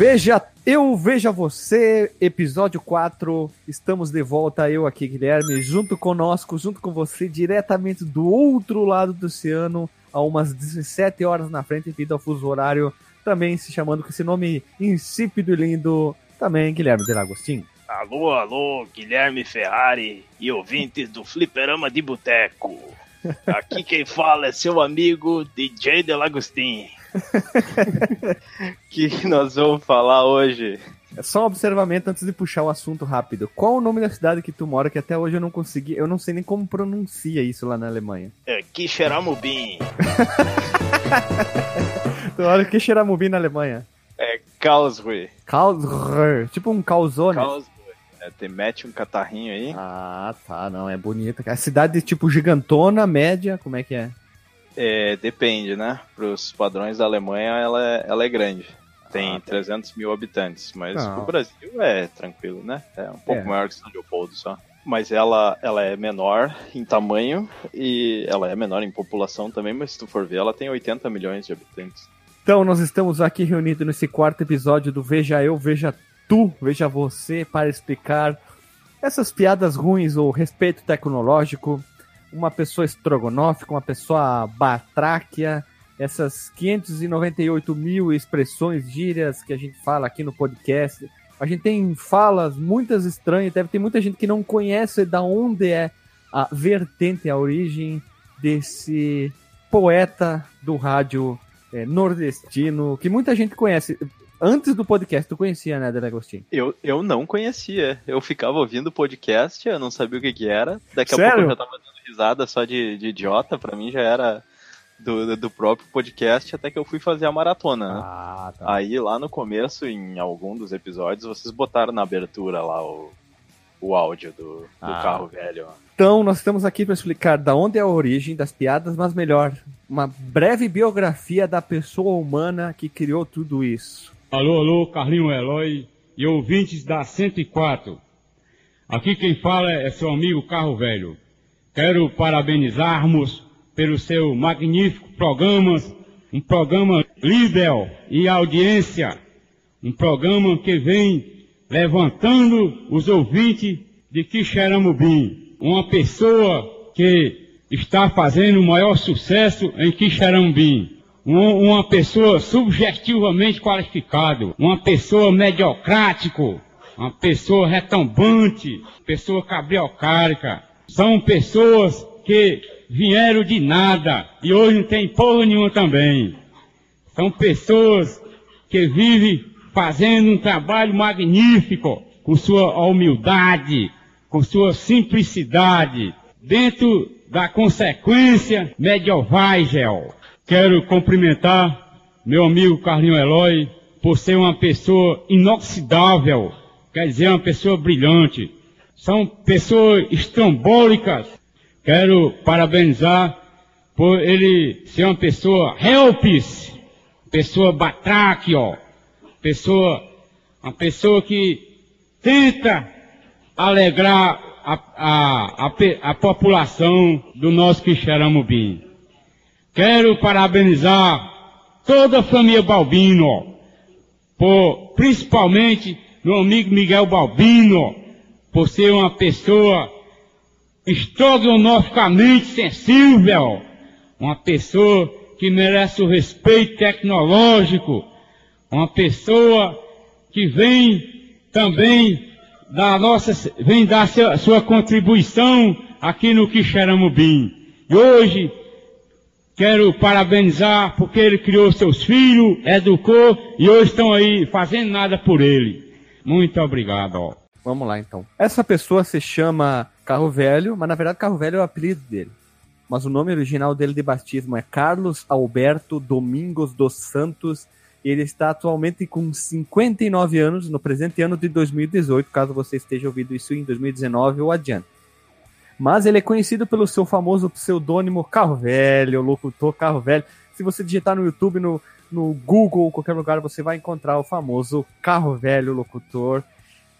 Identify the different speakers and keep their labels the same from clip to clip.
Speaker 1: Veja, eu veja você, episódio 4. Estamos de volta, eu aqui, Guilherme, junto conosco, junto com você, diretamente do outro lado do oceano, a umas 17 horas na frente, devido ao fuso horário, também se chamando com esse nome insípido e lindo, também Guilherme Delagostin.
Speaker 2: Alô, alô, Guilherme Ferrari e ouvintes do Fliperama de Boteco. Aqui quem fala é seu amigo DJ Delagostin.
Speaker 3: que nós vamos falar hoje?
Speaker 1: É só um observamento antes de puxar o assunto rápido. Qual o nome da cidade que tu mora que até hoje eu não consegui, eu não sei nem como pronuncia isso lá na Alemanha.
Speaker 2: É Kishiramubin.
Speaker 1: tu olha Kishiramubin na Alemanha.
Speaker 3: É Karlsruhe.
Speaker 1: Karlsruhe, tipo um calzone.
Speaker 3: Karlsruhe. É, tem, mete um catarrinho aí.
Speaker 1: Ah, tá, não, é bonita. A cidade tipo gigantona, média, como é que é?
Speaker 3: É, depende, né? Para os padrões da Alemanha, ela é, ela é grande. Tem ah, tá. 300 mil habitantes, mas o Brasil é tranquilo, né? É um pouco é. maior que São Leopoldo só. Mas ela, ela é menor em tamanho e ela é menor em população também, mas se tu for ver, ela tem 80 milhões de habitantes.
Speaker 1: Então, nós estamos aqui reunidos nesse quarto episódio do Veja Eu, Veja Tu, Veja Você, para explicar essas piadas ruins ou respeito tecnológico, uma pessoa estrogonófica, uma pessoa batráquia, essas 598 mil expressões, gírias que a gente fala aqui no podcast. A gente tem falas muitas estranhas, deve ter muita gente que não conhece da onde é a vertente, a origem desse poeta do rádio é, nordestino, que muita gente conhece. Antes do podcast, tu conhecia, né, Delagostinho?
Speaker 3: Eu, eu não conhecia. Eu ficava ouvindo o podcast, eu não sabia o que, que era. Daqui a
Speaker 1: Sério?
Speaker 3: pouco eu já tava dando risada só de, de idiota. Pra mim já era do, do próprio podcast, até que eu fui fazer a maratona, né?
Speaker 1: Ah, tá.
Speaker 3: Aí lá no começo, em algum dos episódios, vocês botaram na abertura lá o, o áudio do, do
Speaker 1: Ah.
Speaker 3: carro velho.
Speaker 1: Então, nós estamos aqui para explicar da onde é a origem das piadas, mas melhor, uma breve biografia da pessoa humana que criou tudo isso.
Speaker 4: Alô, alô, Carlinho Eloy e ouvintes da 104. Aqui quem fala é seu amigo Carro Velho. Quero parabenizarmos pelo seu magnífico programa, um programa líder e audiência, um programa que vem levantando os ouvintes de Quixeramobim, uma pessoa que está fazendo o maior sucesso em Quixeramobim, um- uma pessoa subjetivamente qualificado, uma pessoa mediocrático, uma pessoa retumbante, pessoa cabriocárica. São pessoas que vieram de nada e hoje não tem porra nenhuma também. São pessoas que vivem fazendo um trabalho magnífico, com sua humildade, com sua simplicidade, dentro da consequência medieval. Quero cumprimentar meu amigo Carlinho Eloy por ser uma pessoa inoxidável, quer dizer, uma pessoa brilhante. São pessoas estrambólicas. Quero parabenizar por ele ser uma pessoa helpis, pessoa batráquio, pessoa, uma pessoa que tenta alegrar a, a, a, a população do nosso Quixeramobim. Quero parabenizar toda a família Balbino, por, principalmente meu amigo Miguel Balbino, por ser uma pessoa estrogonoficamente sensível, uma pessoa que merece o respeito tecnológico, uma pessoa que vem também da nossa, vem dar sua, sua contribuição aqui no Quixeramobim. E hoje quero parabenizar porque ele criou seus filhos, educou e hoje estão aí fazendo nada por ele. Muito obrigado. ó.
Speaker 1: Vamos lá então. Essa pessoa se chama Carro Velho, mas na verdade Carro Velho é o apelido dele. Mas o nome original dele de batismo é Carlos Alberto Domingos dos Santos. Ele está atualmente com 59 anos, no presente ano de 2018, caso você esteja ouvindo isso em 2019 ou adiante. Mas ele é conhecido pelo seu famoso pseudônimo Carro Velho, locutor Carro Velho. Se você digitar no YouTube, no, no Google, qualquer lugar, você vai encontrar o famoso Carro Velho locutor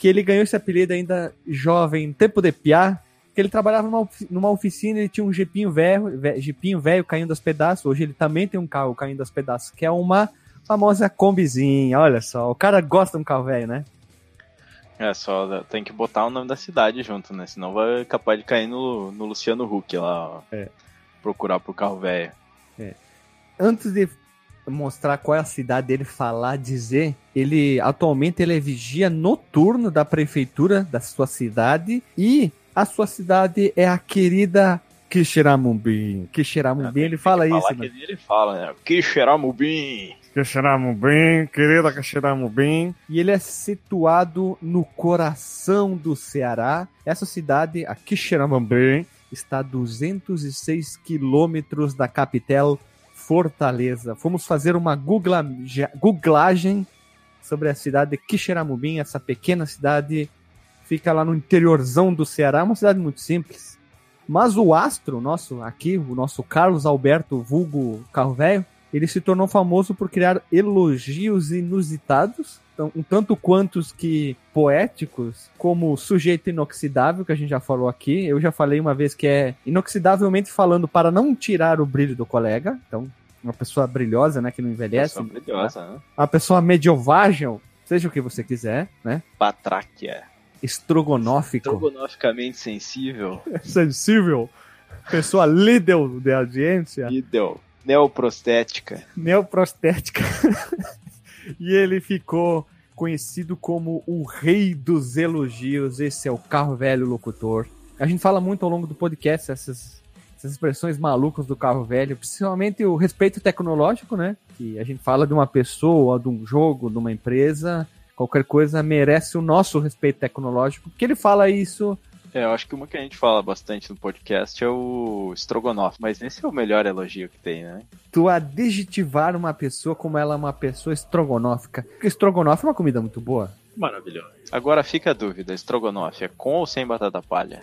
Speaker 1: que ele ganhou esse apelido ainda jovem, tempo de piá, que ele trabalhava numa, numa oficina, ele tinha um jipinho velho, ve- jipinho velho caindo aos pedaços. Hoje ele também tem um carro caindo aos pedaços, que é uma famosa combizinha, olha só. O cara gosta de um carro velho, né?
Speaker 3: É, só tem que botar o nome da cidade junto, né? Senão vai capaz de cair no, no Luciano Huck lá, ó. É. Procurar por carro velho.
Speaker 1: É. Antes de mostrar qual é a cidade dele, falar, dizer, ele atualmente ele é vigia noturno da prefeitura da sua cidade e a sua cidade é a querida Quixeramobim. Quixeramobim, ele fala isso.
Speaker 3: Né? Ele fala, né? Quixeramobim.
Speaker 1: Quixeramobim, querida Quixeramobim. E ele é situado no coração do Ceará. Essa cidade, a Quixeramobim, está a 206 quilômetros da capital Fortaleza. Fomos fazer uma googla, googlagem sobre a cidade de Quixeramobim, essa pequena cidade fica lá no interiorzão do Ceará, uma cidade muito simples. Mas o astro nosso aqui, o nosso Carlos Alberto Vulgo Carro Velho, ele se tornou famoso por criar elogios inusitados, um tanto quantos que poéticos, como sujeito inoxidável, que a gente já falou aqui. Eu já falei uma vez que é inoxidavelmente falando para não tirar o brilho do colega. Então, uma pessoa brilhosa, né, que não envelhece. Uma pessoa brilhosa, né? Uma pessoa mediovagem, seja o que você quiser, né?
Speaker 3: Patráquia
Speaker 1: estrogonófico.
Speaker 3: Estrogonoficamente sensível.
Speaker 1: sensível. Pessoa líder de audiência.
Speaker 3: Líder. Neoprostética.
Speaker 1: Neoprostética. e ele ficou conhecido como o rei dos elogios. Esse é o carro velho locutor. A gente fala muito ao longo do podcast essas, essas expressões malucas do carro velho, principalmente o respeito tecnológico, né? Que a gente fala de uma pessoa, de um jogo, de uma empresa qualquer coisa merece o nosso respeito tecnológico, porque ele fala isso.
Speaker 3: É, eu acho que uma que a gente fala bastante no podcast é o estrogonofe, mas esse é o melhor elogio que tem, né?
Speaker 1: Tu adjetivar uma pessoa como ela é uma pessoa estrogonófica. Porque estrogonofe é uma comida muito boa.
Speaker 3: Maravilhoso. Agora fica a dúvida, estrogonofe é com ou sem batata palha?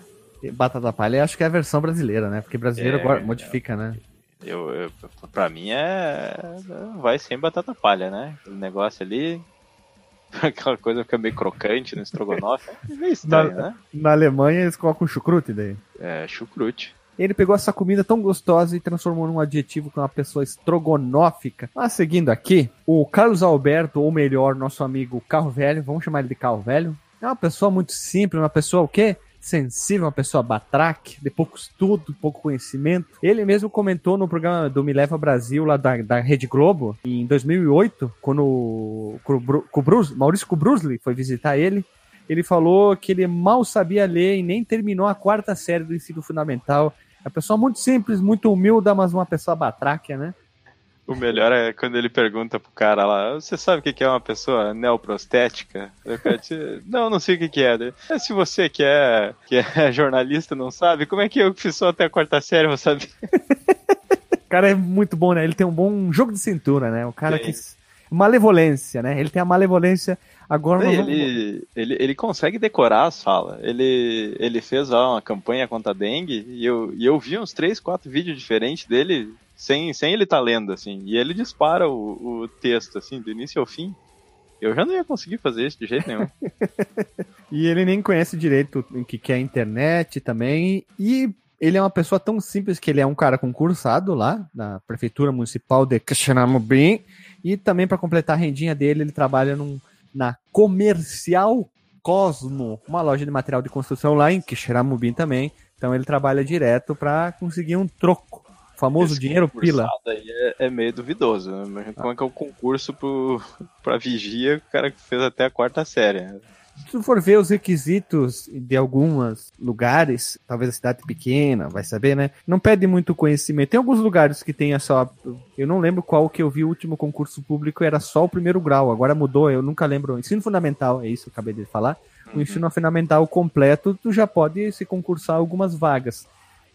Speaker 1: Batata palha acho que é a versão brasileira, né? Porque brasileiro é, agora modifica, né?
Speaker 3: Eu, eu, pra mim é. Vai sem batata palha, né? O negócio ali, Aquela coisa fica meio crocante no estrogonofe. É meio estranho,
Speaker 1: na,
Speaker 3: né?
Speaker 1: Na Alemanha eles colocam chucrute daí.
Speaker 3: É, chucrute.
Speaker 1: Ele pegou essa comida tão gostosa e transformou num adjetivo com uma pessoa estrogonófica. Mas seguindo aqui, o Carlos Alberto, ou melhor, nosso amigo Carro Velho, vamos chamar ele de Carro Velho, é uma pessoa muito simples, uma pessoa o quê? Sensível, uma pessoa batraque, de pouco estudo, pouco conhecimento. Ele mesmo comentou no programa do Me Leva Brasil, lá da, da Rede Globo, em 2008, quando o, Maurício Kubrusli foi visitar ele, ele falou que ele mal sabia ler e nem terminou a quarta série do ensino fundamental. É uma pessoa muito simples, muito humilde, mas uma pessoa batráquia, né?
Speaker 3: O melhor é quando ele pergunta pro cara lá, você sabe o que é uma pessoa neoprostética? Te... não, não sei o que é. é. Se você que é, que é jornalista não sabe, como é que eu que fiz só até a quarta série vou saber?
Speaker 1: o cara é muito bom, né? Ele tem um bom jogo de cintura, né? O cara Sim. que... Malevolência, né? Ele tem a malevolência Agora
Speaker 3: ele, vamos... ele, ele consegue decorar as falas. Ele, ele fez ó, uma campanha contra a dengue e eu, e eu vi uns 3, 4 vídeos diferentes dele sem, sem ele estar tá lendo, assim. E ele dispara o, o texto, assim, do início ao fim. Eu já não ia conseguir fazer isso de jeito nenhum.
Speaker 1: e ele nem conhece direito o que é a internet também. E ele é uma pessoa tão simples que ele é um cara concursado lá na Prefeitura Municipal de Caxanamobim. E também, para completar a rendinha dele, ele trabalha num na Comercial Cosmo, uma loja de material de construção lá em Quixeramobim também. Então ele trabalha direto para conseguir um troco. O famoso Esse dinheiro pila.
Speaker 3: É, é, meio duvidoso. Né? Como é que é o concurso para vigia, o cara que fez até a quarta série. Né?
Speaker 1: Se tu for ver os requisitos de alguns lugares, talvez a cidade pequena, vai saber, né? Não pede muito conhecimento. Tem alguns lugares que tem só. Eu não lembro qual que eu vi o último concurso público, era só o primeiro grau. Agora mudou, eu nunca lembro. Ensino fundamental, é isso que eu acabei de falar. O uhum. ensino fundamental completo, tu já pode se concursar algumas vagas.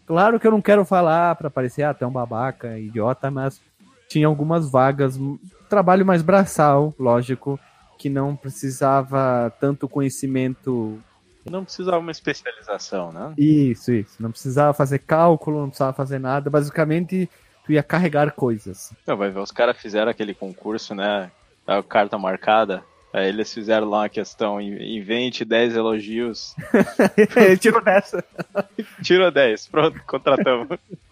Speaker 1: Claro que eu não quero falar para parecer até ah, um babaca, idiota, mas tinha algumas vagas, trabalho mais braçal, lógico que não precisava tanto conhecimento.
Speaker 3: Não precisava uma especialização, né?
Speaker 1: Isso, isso. Não precisava fazer cálculo, não precisava fazer nada. Basicamente, tu ia carregar coisas.
Speaker 3: Não, vai ver, os caras fizeram aquele concurso, né? A carta marcada. Aí eles fizeram lá uma questão, invente 10 elogios.
Speaker 1: Ele tirou dessa.
Speaker 3: Tirou 10, pronto, contratamos.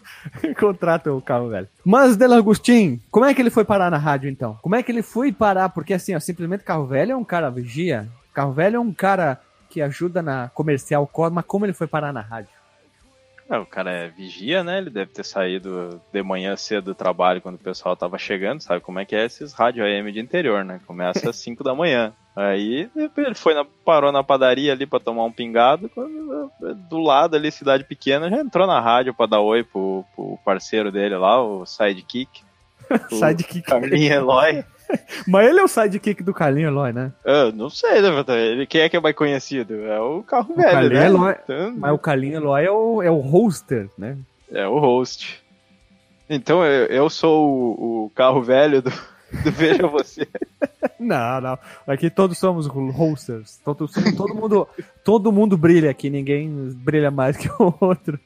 Speaker 1: Contrata o carro velho. Mas, Delagostin, como é que ele foi parar na rádio então? Como é que ele foi parar? Porque assim, ó, simplesmente carro velho é um cara vigia. Carro velho é um cara que ajuda na comercial mas como ele foi parar na rádio?
Speaker 3: É, o cara é vigia, né? Ele deve ter saído de manhã cedo do trabalho quando o pessoal tava chegando, sabe como é que é esses rádio AM de interior, né? Começa às 5 da manhã. Aí ele foi na, parou na padaria ali para tomar um pingado, quando, do lado ali, cidade pequena, já entrou na rádio para dar oi pro, pro parceiro dele lá, o Sidekick.
Speaker 1: sidekick.
Speaker 3: Carlinhos Eloy.
Speaker 1: Mas ele é o sidekick do Carlinho Eloy, né?
Speaker 3: Eu não sei, né, ele, quem é que é mais conhecido? É o carro o velho, né?
Speaker 1: Eloy, então... Mas o Carlinho Eloy é o, é o hoster, né?
Speaker 3: É o host. Então eu, eu sou o, o, carro velho do, do Veja Você.
Speaker 1: não, não. Aqui todos somos hosters. Todo, todo, mundo, todo mundo brilha aqui, ninguém brilha mais que o outro.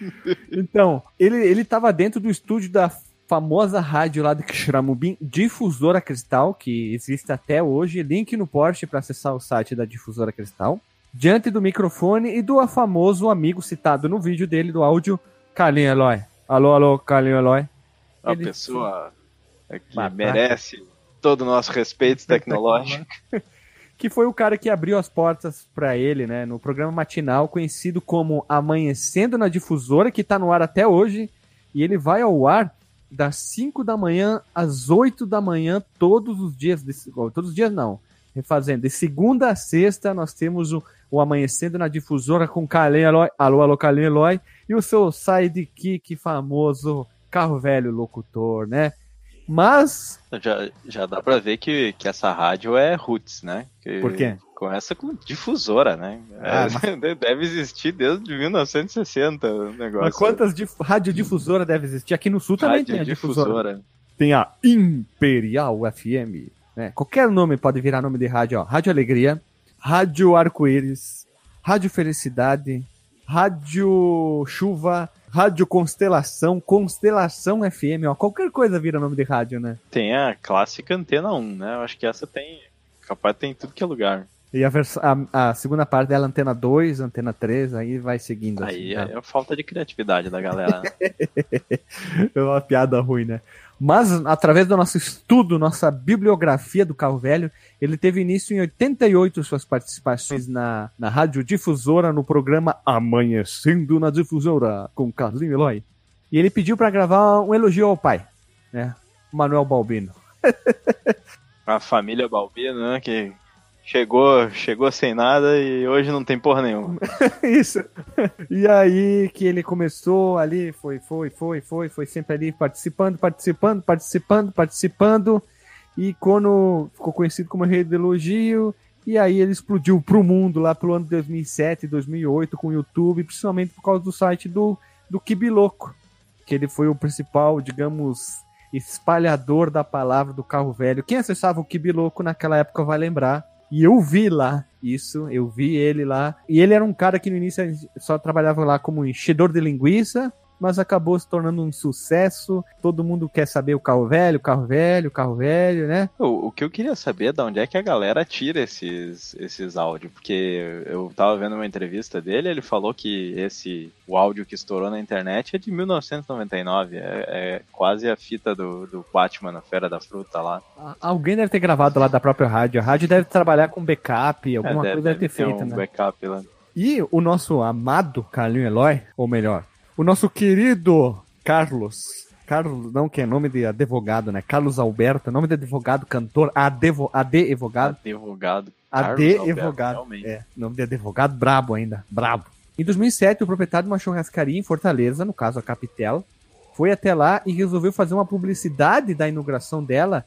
Speaker 1: então, ele, ele tava dentro do estúdio da famosa rádio lá de Xramubim, Difusora Cristal, que existe até hoje, link no Porsche para acessar o site da Difusora Cristal, diante do microfone e do famoso amigo citado no vídeo dele, do áudio, Carlinho Eloy. Alô, alô, Carlinho Eloy.
Speaker 3: A Ele... pessoa que merece todo o nosso respeito tecnológico.
Speaker 1: que foi o cara que abriu as portas para ele, né, no programa matinal conhecido como Amanhecendo na Difusora, que está no ar até hoje, e ele vai ao ar das 5 da manhã às 8 da manhã, todos os dias. De, todos os dias não. Refazendo. De segunda a sexta, nós temos o, o Amanhecendo na Difusora com Carlinhos Eloy. Alô, alô, Carlinhos Eloy. E o seu sidekick famoso, carro velho locutor, né? Mas.
Speaker 3: Já, já dá pra ver que, que essa rádio é roots, né? Que
Speaker 1: Por quê?
Speaker 3: Começa com difusora, né? Ah, é, mas... Deve existir desde 1960 o negócio. Mas
Speaker 1: quantas dif... radiodifusora deve existir? Aqui no sul também tem a difusora. Tem a Imperial FM. Né? Qualquer nome pode virar nome de rádio. Ó. Rádio Alegria, Rádio Arco-Íris, Rádio Felicidade, Rádio Chuva, Rádio Constelação, Constelação FM, ó. Qualquer coisa vira nome de rádio, né?
Speaker 3: Tem a clássica Antena 1, né? Eu acho que essa tem. Capaz tem tudo que é lugar.
Speaker 1: E a, a, a, segunda parte dela, antena 2, antena 3, aí vai seguindo.
Speaker 3: Aí assim, é, é falta de criatividade da galera.
Speaker 1: é uma piada ruim, né? Mas, através do nosso estudo, nossa bibliografia do carro velho, ele teve início em 88 suas participações na, na rádio difusora no programa Amanhecendo na Difusora, com Carlinho Eloy. E ele pediu para gravar um elogio ao pai, né? Manuel Balbino.
Speaker 3: A família Balbino, né? Que Chegou, chegou sem nada e hoje não tem porra nenhuma.
Speaker 1: Isso. E aí que ele começou ali, foi, foi, foi, foi, foi sempre ali participando, participando, participando, participando. E quando ficou conhecido como rei do elogio, e aí ele explodiu pro mundo lá pelo ano de 2007, 2008 com o YouTube, principalmente por causa do site do, do Kibiloco, que ele foi o principal, digamos, espalhador da palavra do carro velho. Quem acessava o Kibiloco naquela época vai lembrar e eu vi lá isso, eu vi ele lá. E ele era um cara que no início só trabalhava lá como enchedor de linguiça, mas acabou se tornando um sucesso. Todo mundo quer saber o carro velho, o carro velho, o carro velho, né?
Speaker 3: O, o que eu queria saber é de onde é que a galera tira esses, esses áudios, porque eu tava vendo uma entrevista dele, ele falou que esse o áudio que estourou na internet é de 1999, é, é quase a fita do, do Batman na Feira da Fruta lá.
Speaker 1: Alguém deve ter gravado lá da própria rádio. A rádio deve trabalhar com backup, é, alguma é, deve, coisa deve ter feito, um né?
Speaker 3: backup lá.
Speaker 1: E o nosso amado Carlinho Eloy, ou melhor, o nosso querido Carlos. Carlos, não, que é nome de advogado, né? Carlos Alberto, nome de advogado, cantor, adevo, advogado.
Speaker 3: Advogado.
Speaker 1: Advogado. É, nome de advogado, brabo ainda, brabo. Em 2007, o proprietário de uma churrascaria em Fortaleza, no caso a Capitel, foi até lá e resolveu fazer uma publicidade da inauguração dela,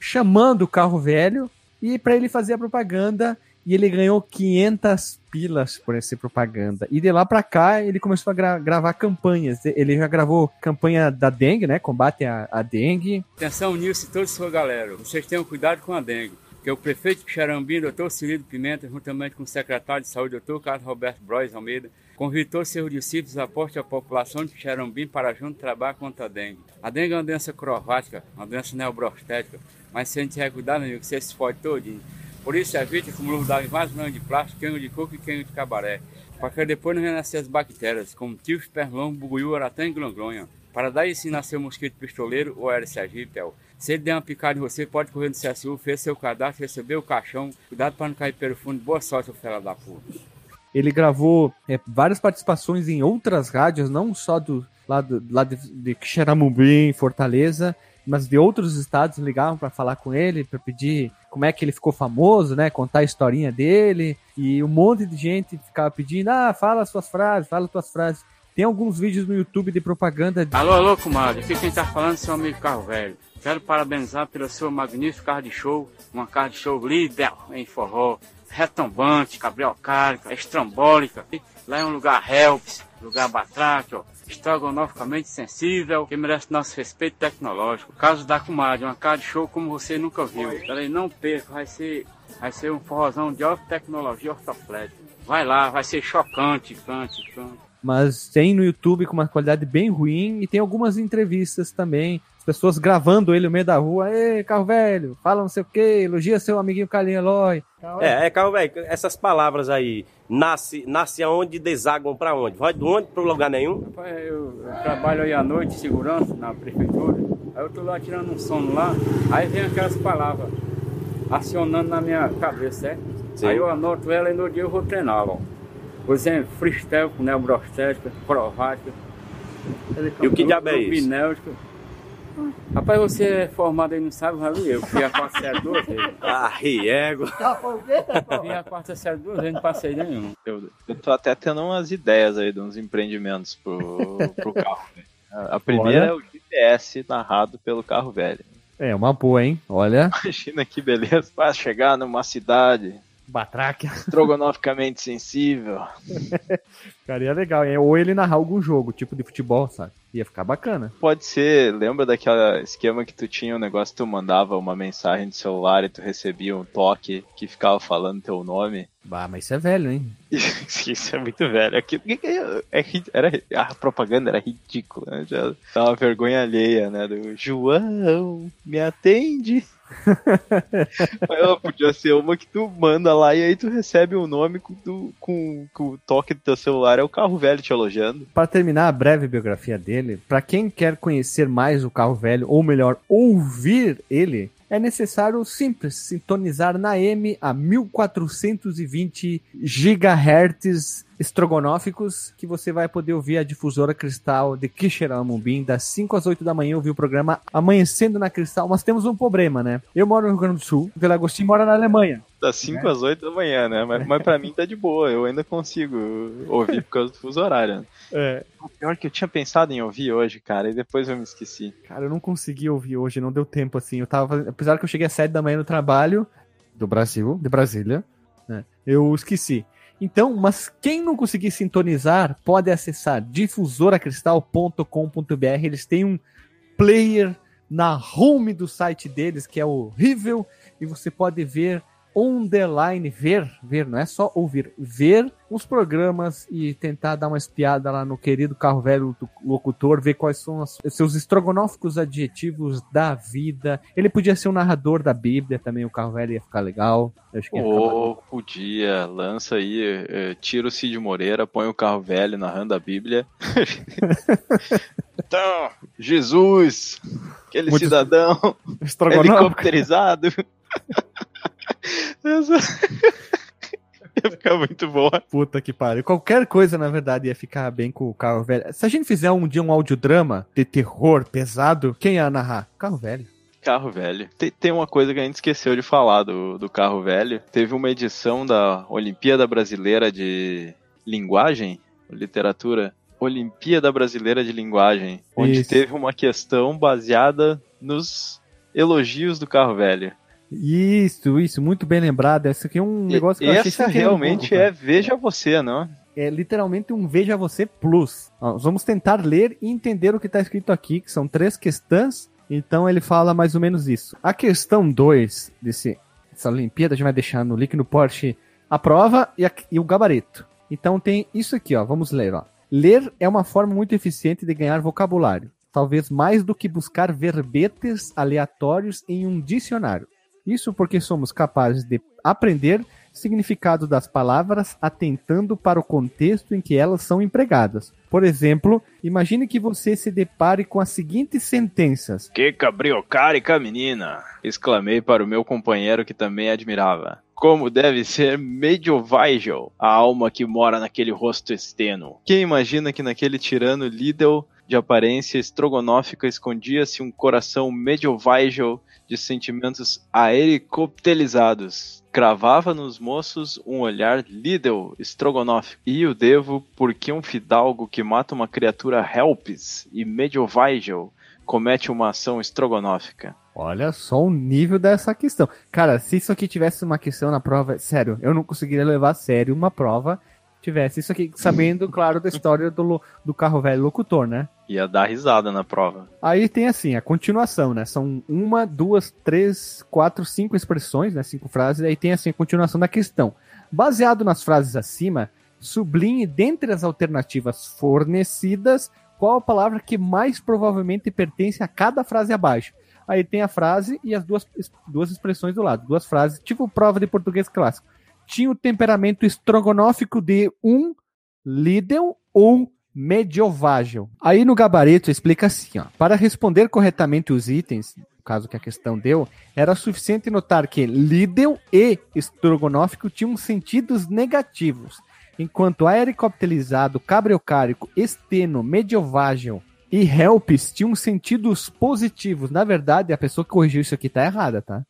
Speaker 1: chamando o carro velho e para ele fazer a propaganda e ele ganhou 500 pilas por essa propaganda. E de lá para cá ele começou a gra gravar campanhas. Ele já gravou campanha da dengue, né? Combate a dengue.
Speaker 5: Atenção nisso, toda sua galera. Vocês tenham cuidado com a dengue. Que é o prefeito de Xarambi, doutor Cirilo Pimenta, juntamente com o secretário de saúde, doutor Carlos Roberto Brois Almeida, convidou seus discípulos a aporte à população de Xarambi para junto trabalhar contra a dengue. A dengue é uma doença crovática, uma doença neobrostética, mas se a gente tiver cuidado, amigo, você se fode todinho. Por isso evite acúmulo de mais de plástico, quengo de coco e quengo de cabaré. Para que depois não renascer as bactérias, como tifo, perlão, buguiú, aratã e glonglonha. Para daí sim nascer o mosquito pistoleiro ou Aedes aegypti. Se ele der uma picada em você, pode correr no CSU, fez seu cadastro, recebeu o caixão. Cuidado para não cair pelo fundo. Boa sorte, seu fela da puta.
Speaker 1: Ele gravou é, várias participações em outras rádios, não só do lado de, de Xeramubim, Fortaleza, mas de outros estados ligavam para falar com ele, para pedir como é que ele ficou famoso, né? Contar a historinha dele. E um monte de gente ficava pedindo: ah, fala suas frases, fala suas frases. Tem alguns vídeos no YouTube de propaganda. De...
Speaker 5: Alô, alô, comadre. Aqui quem tá falando é seu amigo Carro Velho. Quero parabenizar pelo seu magnífico carro de show. Uma carro de show líder em forró retumbante, cabriocárica, estrambólica. Lá é um lugar helps, lugar batráquio, estrogonoficamente sensível, que merece nosso respeito tecnológico. Caso da comadre, uma cara de show como você nunca viu. Peraí, não perca, vai ser, vai ser um forrozão de alta tecnologia ortoplética. Vai lá, vai ser chocante, cante, cante.
Speaker 1: Mas tem no YouTube com uma qualidade bem ruim e tem algumas entrevistas também as pessoas gravando ele no meio da rua, ei, carro velho, fala não sei o que, elogia seu amiguinho Carlinhos Eloy.
Speaker 6: É, é, carro velho, essas palavras aí, nasce, nasce aonde desaguam para onde? Vai de onde para lugar nenhum?
Speaker 5: Rapaz, eu, eu, trabalho aí à noite, segurança, na prefeitura, aí eu tô lá tirando um sono lá, aí vem aquelas palavras acionando na minha cabeça, certo? Sim. Aí eu anoto ela e no dia eu vou treinar, ó. Por exemplo, freestyle, neurostética, crovática.
Speaker 6: E o que diabo é isso?
Speaker 5: Rapaz, você é formado aí, não sabe, Raul? Eu fui a quarta série duas vezes.
Speaker 6: Ah, riego.
Speaker 5: Fui a quarta série duas vezes, não passei nenhum.
Speaker 3: Eu, eu tô até tendo umas ideias aí de uns empreendimentos pro, pro carro. Né? A primeira Olha. é o GPS narrado pelo carro velho.
Speaker 1: É, uma boa, hein? Olha.
Speaker 3: Imagina que beleza para chegar numa cidade
Speaker 1: Batráquia.
Speaker 3: Estrogonoficamente sensível.
Speaker 1: Cara, ia legal, hein? Ou ele narrar algum jogo, tipo de futebol, sabe? Ia ficar bacana.
Speaker 3: Pode ser, lembra daquele esquema que tu tinha um negócio, tu mandava uma mensagem de celular e tu recebia um toque que ficava falando teu nome?
Speaker 1: Bah, mas isso é velho, hein?
Speaker 3: isso é muito velho. Aqui, é, é, era, a propaganda era ridícula, né? Já dá uma vergonha alheia, né? Do João, me atende. Ela podia ser uma que tu manda lá e aí tu recebe o um nome com, tu, com, com, o toque do teu celular. É o carro velho te elogiando.
Speaker 1: Para terminar a breve biografia dele, para quem quer conhecer mais o carro velho, ou melhor, ouvir ele, é necessário simples sintonizar na M a 1420 GHz estrogonóficos que você vai poder ouvir a difusora Cristal de Quixeramobim das 5 às 8 da manhã, ouvir o programa Amanhecendo na Cristal, mas temos um problema, né? Eu moro no Rio Grande do Sul, o Vila Agostinho mora na Alemanha.
Speaker 3: Das 5 às 8 da manhã, né? Mas, mas pra mim tá de boa, eu ainda consigo ouvir por causa do fuso horário. É. O pior que eu tinha pensado em ouvir hoje, cara, e depois eu me esqueci.
Speaker 1: Cara, eu não consegui ouvir hoje, não deu tempo assim. Eu tava, apesar que eu cheguei às 7 da manhã no trabalho do Brasil, de Brasília, né? Eu esqueci. Então, mas quem não conseguir sintonizar pode acessar difusoracristal.com.br. Eles têm um player na home do site deles que é horrível e você pode ver on the line, ver, ver, não é só ouvir, ver os programas e tentar dar uma espiada lá no querido carro velho do locutor, ver quais são os seus estrogonóficos adjetivos da vida. Ele podia ser um narrador da Bíblia também, o carro velho ia ficar legal.
Speaker 3: Acho que oh, podia, lança aí, eh, tira o Cid Moreira, põe o carro velho narrando a Bíblia. então, Jesus, aquele Muito cidadão helicopterizado. ia ficar muito boa.
Speaker 1: Puta que pariu. Qualquer coisa, na verdade, ia ficar bem com o carro velho. Se a gente fizer um dia um audiodrama de terror pesado, quem ia narrar? Carro velho.
Speaker 3: Carro velho. Tem, tem, uma coisa que a gente esqueceu de falar do, do carro velho. Teve uma edição da Olimpíada Brasileira de Linguagem, Literatura. Olimpíada Brasileira de Linguagem, onde Isso. teve uma questão baseada nos elogios do carro velho.
Speaker 1: Isso, isso, muito bem lembrado. Esse aqui é um negócio que
Speaker 3: eu achei Essa realmente é Veja Você, não?
Speaker 1: É literalmente um Veja Você Plus. Nós vamos tentar ler e entender o que está escrito aqui, que são três questões. Então ele fala mais ou menos isso. A questão 2 desse essa Olimpíada, a gente vai deixar no link no Porsche a prova e, a, e o gabarito. Então tem isso aqui, ó. Vamos ler, ó. Ler é uma forma muito eficiente de ganhar vocabulário, talvez mais do que buscar verbetes aleatórios em um dicionário. Isso porque somos capazes de aprender significado das palavras atentando para o contexto em que elas são empregadas. Por exemplo, imagine que você se depare com as seguintes sentenças:
Speaker 3: Que cabriocárica menina! exclamei para o meu companheiro que também admirava. Como deve ser Medieval, a alma que mora naquele rosto esteno. Quem imagina que naquele tirano Lidl de aparência estrogonófica escondia-se um coração medieval de sentimentos aericoptelizados. Cravava nos moços um olhar Lidl estrogonófico. E o devo porque um fidalgo que mata uma criatura helpis e medieval comete uma ação estrogonófica.
Speaker 1: Olha só o nível dessa questão. Cara, se isso aqui tivesse uma questão na prova, sério, eu não conseguiria levar a sério uma prova tivesse isso aqui, sabendo, claro, da história do, do carro velho locutor, né?
Speaker 3: Ia dar risada na prova.
Speaker 1: Aí tem assim, a continuação, né? São uma, duas, três, quatro, cinco expressões, né? Cinco frases, aí tem assim a continuação da questão. Baseado nas frases acima, sublinhe dentre as alternativas fornecidas qual a palavra que mais provavelmente pertence a cada frase abaixo. Aí tem a frase e as duas, duas expressões do lado, duas frases, tipo prova de português clássico tinha o temperamento estrogonófico de um Lidl ou medievável. Aí no gabarito explica assim, ó, para responder corretamente os itens, no caso que a questão deu, era suficiente notar que Lidl e estrogonófico tinham sentidos negativos, enquanto aericoptelizado, cabreocárico, esteno, medievável e helps tinham sentidos positivos. Na verdade, a pessoa que corrigiu isso aqui tá errada, tá?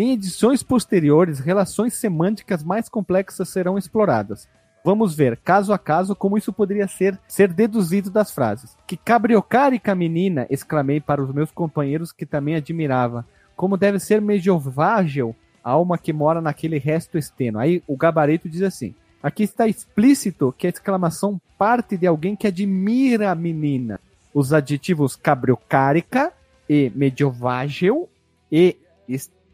Speaker 1: Em edições posteriores, relações semânticas mais complexas serão exploradas. Vamos ver, caso a caso, como isso poderia ser, ser deduzido das frases. Que cabriocárica menina! exclamei para os meus companheiros que também admirava. Como deve ser medievável a alma que mora naquele resto esteno. Aí o gabarito diz assim: Aqui está explícito que a exclamação parte de alguém que admira a menina. Os adjetivos cabriocárica e medievável e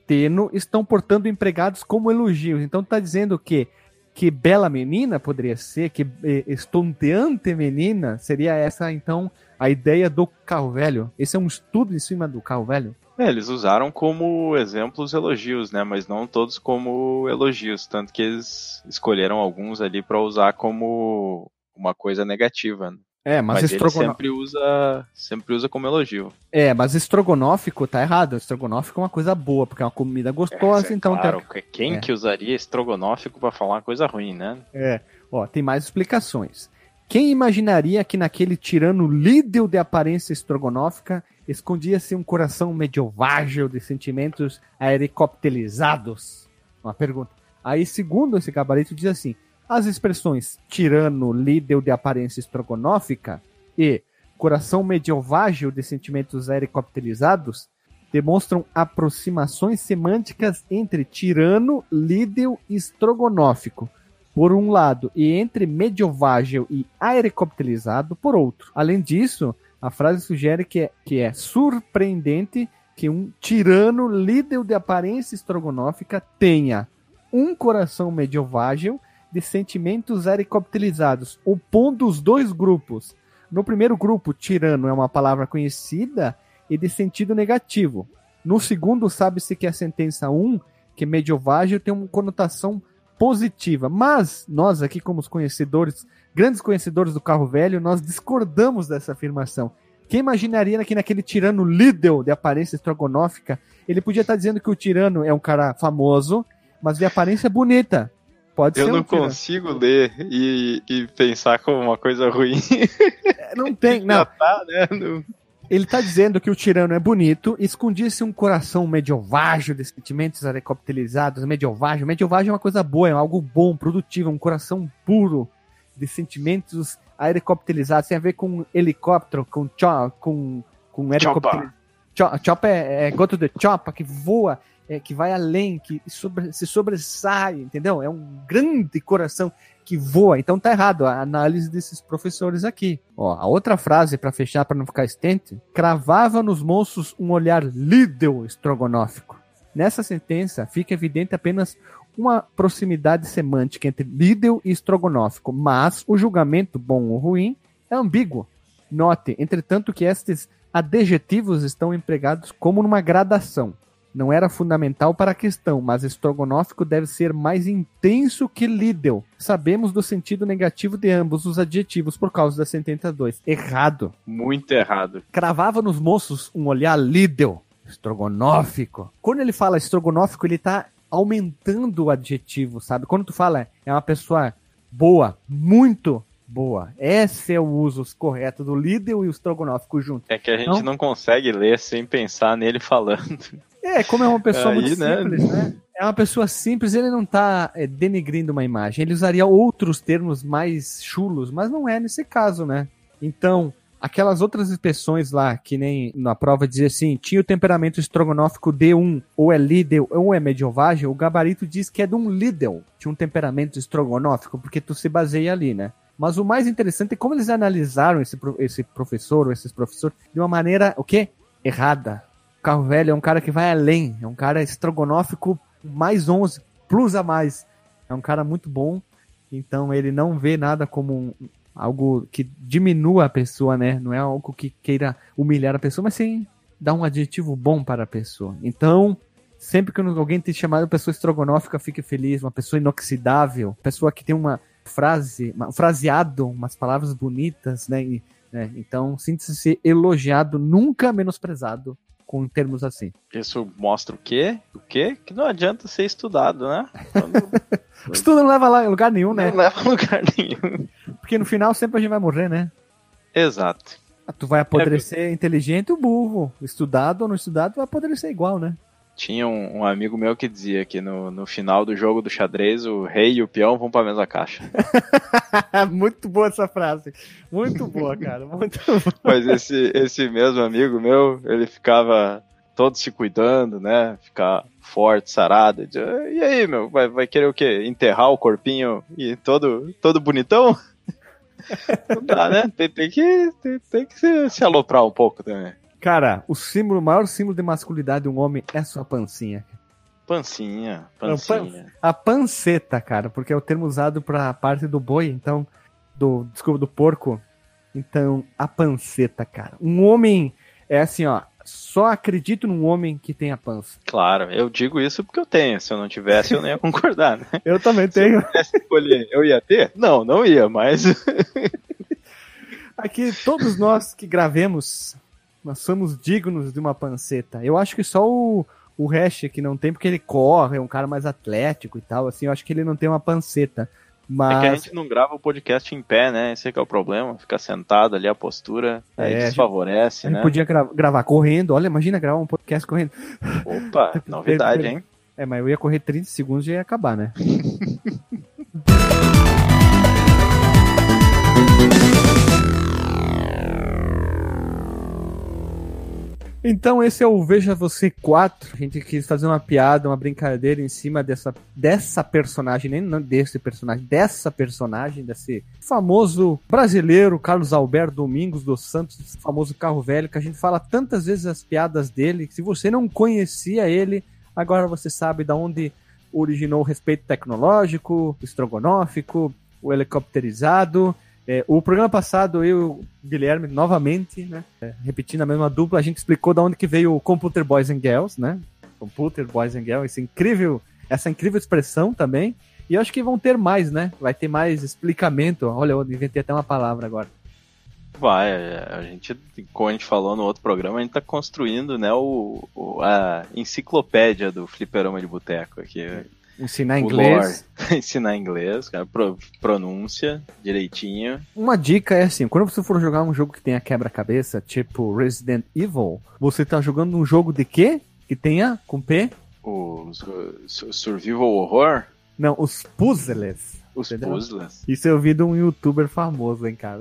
Speaker 1: Teno estão portando empregados como elogios. Então está dizendo que que bela menina poderia ser, que eh, estonteante menina seria essa então a ideia do carro velho. Esse é um estudo em cima do carro velho.
Speaker 3: É, eles usaram como exemplos elogios, né? Mas não todos como elogios, tanto que eles escolheram alguns ali para usar como uma coisa negativa. Né?
Speaker 1: É, mas, mas estrogono...
Speaker 3: sempre usa, sempre usa como elogio.
Speaker 1: É, mas estrogonófico tá errado. Estrogonófico é uma coisa boa, porque é uma comida gostosa, é, então
Speaker 3: claro, tem... quem é. que usaria estrogonófico para falar uma coisa ruim, né?
Speaker 1: É. Ó, tem mais explicações. Quem imaginaria que naquele tirano líder de aparência estrogonófica escondia-se um coração medievável de sentimentos aericoptelizados? Uma pergunta. Aí, segundo esse gabarito, diz assim: as expressões tirano, líder de aparência estrogonófica e coração medievável de sentimentos aericopterizados demonstram aproximações semânticas entre tirano, líder e estrogonófico, por um lado, e entre medievável e aericopterizado, por outro. Além disso, a frase sugere que é, que é surpreendente que um tirano líder de aparência estrogonófica tenha um coração medievável de sentimentos helicopterizados, opondo os dois grupos. No primeiro grupo, tirano é uma palavra conhecida e de sentido negativo. No segundo, sabe-se que a sentença 1, que é medievável, tem uma conotação positiva. Mas nós aqui, como os conhecedores, grandes conhecedores do carro velho, nós discordamos dessa afirmação. Quem imaginaria que naquele tirano Lidl de aparência estrogonófica, ele podia estar dizendo que o tirano é um cara famoso, mas de aparência bonita. Pode
Speaker 3: eu
Speaker 1: ser.
Speaker 3: Eu não um consigo ler e, e, pensar como uma coisa ruim.
Speaker 1: É, não tem, não. Tá, né? não. Ele tá dizendo que o tirano é bonito, escondia-se um coração medievágio de sentimentos arecopterizados, medievágio. Medievágio é uma coisa boa, é algo bom, produtivo, um coração puro de sentimentos aerocopterizados. Tem a ver com helicóptero, com chop, com, com helicóptero. Chop, chop é, é go to the chop, que voa é, que vai além, que sobre, se sobressai, entendeu? É um grande coração que voa. Então tá errado a análise desses professores aqui. Ó, a outra frase para fechar para não ficar estente, cravava nos moços um olhar lídeo estrogonófico. Nessa sentença fica evidente apenas uma proximidade semântica entre lídeo e estrogonófico, mas o julgamento bom ou ruim é ambíguo. Note, entretanto, que estes adjetivos estão empregados como numa gradação. Não era fundamental para a questão, mas estrogonófico deve ser mais intenso que Lidl. Sabemos do sentido negativo de ambos os adjetivos por causa da 72. Errado.
Speaker 3: Muito errado.
Speaker 1: Cravava nos moços um olhar Lidl. Estrogonófico. Quando ele fala estrogonófico, ele tá aumentando o adjetivo, sabe? Quando tu fala é uma pessoa boa, muito boa. Esse é o uso correto do Lidl e o estrogonófico junto.
Speaker 3: É que a gente não, não consegue ler sem pensar nele falando.
Speaker 1: É, como é uma pessoa Aí, muito né? simples, né? É uma pessoa simples, ele não está é, denigrindo uma imagem. Ele usaria outros termos mais chulos, mas não é nesse caso, né? Então, aquelas outras expressões lá, que nem na prova dizia assim, tinha o temperamento estrogonófico D1, ou é Lidl, ou é mediovagem, o gabarito diz que é de um Lidl, tinha um temperamento estrogonófico, porque tu se baseia ali, né? Mas o mais interessante é como eles analisaram esse, esse professor ou esses professores de uma maneira, o quê? Errada carro velho é um cara que vai além, é um cara estrogonófico mais 11, plus a mais. É um cara muito bom, então ele não vê nada como um, algo que diminua a pessoa, né? Não é algo que queira humilhar a pessoa, mas sim dar um adjetivo bom para a pessoa. Então, sempre que alguém te chamar de pessoa estrogonófica, fique feliz, uma pessoa inoxidável, pessoa que tem uma frase, fraseado, umas palavras bonitas, né? E, né? Então, sinta-se elogiado, nunca menosprezado com termos assim.
Speaker 3: Isso mostra o quê? O quê? Que não adianta ser estudado, né? Quando...
Speaker 1: Estudo não leva lá lugar nenhum, né?
Speaker 3: Não leva a lugar nenhum.
Speaker 1: Porque no final sempre a gente vai morrer, né?
Speaker 3: Exato.
Speaker 1: Tu vai apodrecer é... inteligente o burro. Estudado ou não estudado, vai apodrecer igual, né?
Speaker 3: Tinha um, um, amigo meu que dizia que no, no final do jogo do xadrez, o rei e o peão vão pra mesma caixa.
Speaker 1: Muito boa essa frase. Muito boa, cara. Muito boa.
Speaker 3: Mas esse, esse mesmo amigo meu, ele ficava todo se cuidando, né? Ficar forte, sarado. E aí, meu, vai, vai querer o quê? Enterrar o corpinho e todo, todo bonitão? Não dá, né? Tem, tem que, tem, tem que se, se aloprar um pouco também.
Speaker 1: Cara, o símbolo, o maior símbolo de masculinidade de um homem é sua pancinha.
Speaker 3: Pancinha, pancinha.
Speaker 1: A panceta, cara, porque é o termo usado pra parte do boi, então, do, desculpa, do porco. Então, a panceta, cara. Um homem, é assim, ó, só acredito num homem que tem a pança.
Speaker 3: Claro, eu digo isso porque eu tenho. Se eu não tivesse, eu não ia concordar, né?
Speaker 1: eu também tenho.
Speaker 3: Se eu escolher, eu ia ter? Não, não ia, mas.
Speaker 1: Aqui, todos nós que gravemos nós somos dignos de uma panceta. Eu acho que só o, o Hash que não tem, porque ele corre, é um cara mais atlético e tal, assim, eu acho que ele não tem uma panceta. Mas... É
Speaker 3: que a gente não grava o podcast em pé, né? Esse é que é o problema. Ficar sentado ali, a postura aí é, desfavorece, a gente,
Speaker 1: né? podia gra gravar correndo. Olha, imagina gravar um podcast correndo.
Speaker 3: Opa, novidade, hein?
Speaker 1: É, mas eu ia correr 30 segundos e ia acabar, né? Então esse é o Veja Você 4. A gente quis fazer uma piada, uma brincadeira em cima dessa, dessa personagem, nem não desse personagem, dessa personagem, desse famoso brasileiro, Carlos Alberto Domingos dos Santos, famoso carro velho, que a gente fala tantas vezes as piadas dele. Se você não conhecia ele, agora você sabe da onde originou o respeito tecnológico, estrogonófico, o helicopterizado é, o programa passado, eu e o Guilherme, novamente, né, é, repetindo a mesma dupla, a gente explicou de onde que veio o Computer Boys and Girls, né? Computer Boys and Girls, esse incrível, essa incrível expressão também. E eu acho que vão ter mais, né? Vai ter mais explicamento. Olha, eu inventei até uma palavra agora.
Speaker 3: Vai, é, a gente, como a gente falou no outro programa, a gente tá construindo, né, o, o a enciclopédia do fliperama de boteco aqui.
Speaker 1: Ensinar inglês.
Speaker 3: Ensinar inglês, cara. Pro, pronúncia direitinho.
Speaker 1: Uma dica é assim: quando você for jogar um jogo que tenha quebra-cabeça, tipo Resident Evil, você tá jogando um jogo de quê? Que tenha com P?
Speaker 3: O Survival Horror?
Speaker 1: Não, os puzzles.
Speaker 3: Os entendeu? puzzles.
Speaker 1: Isso eu vi de um youtuber famoso, hein, cara.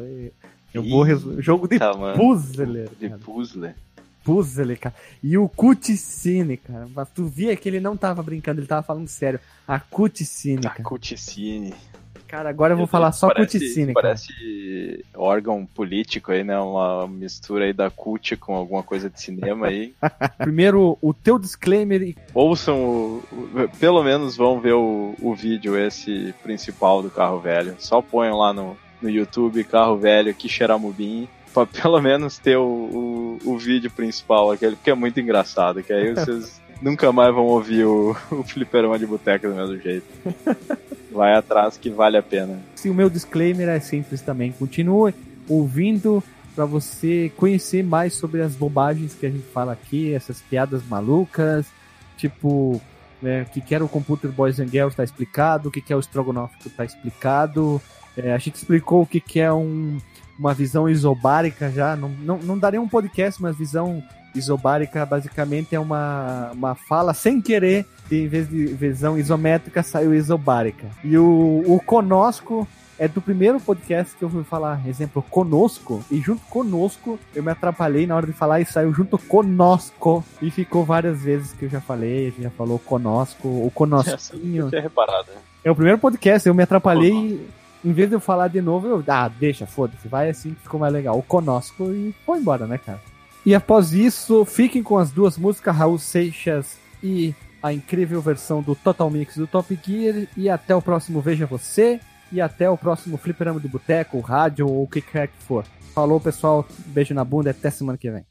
Speaker 1: Eu vou jogo de tá, puzzle.
Speaker 3: De puzzle
Speaker 1: puzzle, cara. E o cutscene, cara. Mas tu via que ele não tava brincando, ele tava falando sério. A cutscene,
Speaker 3: A cutscene.
Speaker 1: Cara, agora eu vou falar só parece, cutscene,
Speaker 3: Parece órgão político aí, né? Uma mistura aí da cut com alguma coisa de cinema aí.
Speaker 1: Primeiro, o teu disclaimer.
Speaker 3: Ouçam, o, o, pelo menos vão ver o, o vídeo esse principal do carro velho. Só ponham lá no, no YouTube, carro velho, Kishiramubin pra pelo menos ter o, o, o, vídeo principal, aquele que é muito engraçado, que aí vocês nunca mais vão ouvir o, o fliperama de boteca do mesmo jeito. Vai atrás que vale a pena.
Speaker 1: Sim, o meu disclaimer é simples também. Continue ouvindo para você conhecer mais sobre as bobagens que a gente fala aqui, essas piadas malucas, tipo, né, o que era o Computer Boys and Girls tá explicado, o que é o Strogonoff tá explicado, é, a gente explicou o que é um, uma visão isobárica já, não, não, não daria um podcast, mas visão isobárica basicamente é uma, uma fala sem querer, em vez de visão isométrica saiu isobárica. E o, o conosco é do primeiro podcast que eu fui falar, exemplo, conosco, e junto conosco eu me atrapalhei na hora de falar e saiu junto conosco, e ficou várias vezes que eu já falei, a gente já falou conosco, o conosquinho.
Speaker 3: Você reparado, né?
Speaker 1: É o primeiro podcast, eu me atrapalhei, em vez de eu falar de novo, eu, ah, deixa, foda-se, vai assim que ficou mais legal, o conosco, e foi embora, né, cara? E após isso, fiquem com as duas músicas, Raul Seixas e a incrível versão do Total Mix do Top Gear, e até o próximo Veja Você e até o próximo Fliperama do Boteco, rádio ou o que quer que for. Falou, pessoal. Beijo na bunda. Até semana que vem.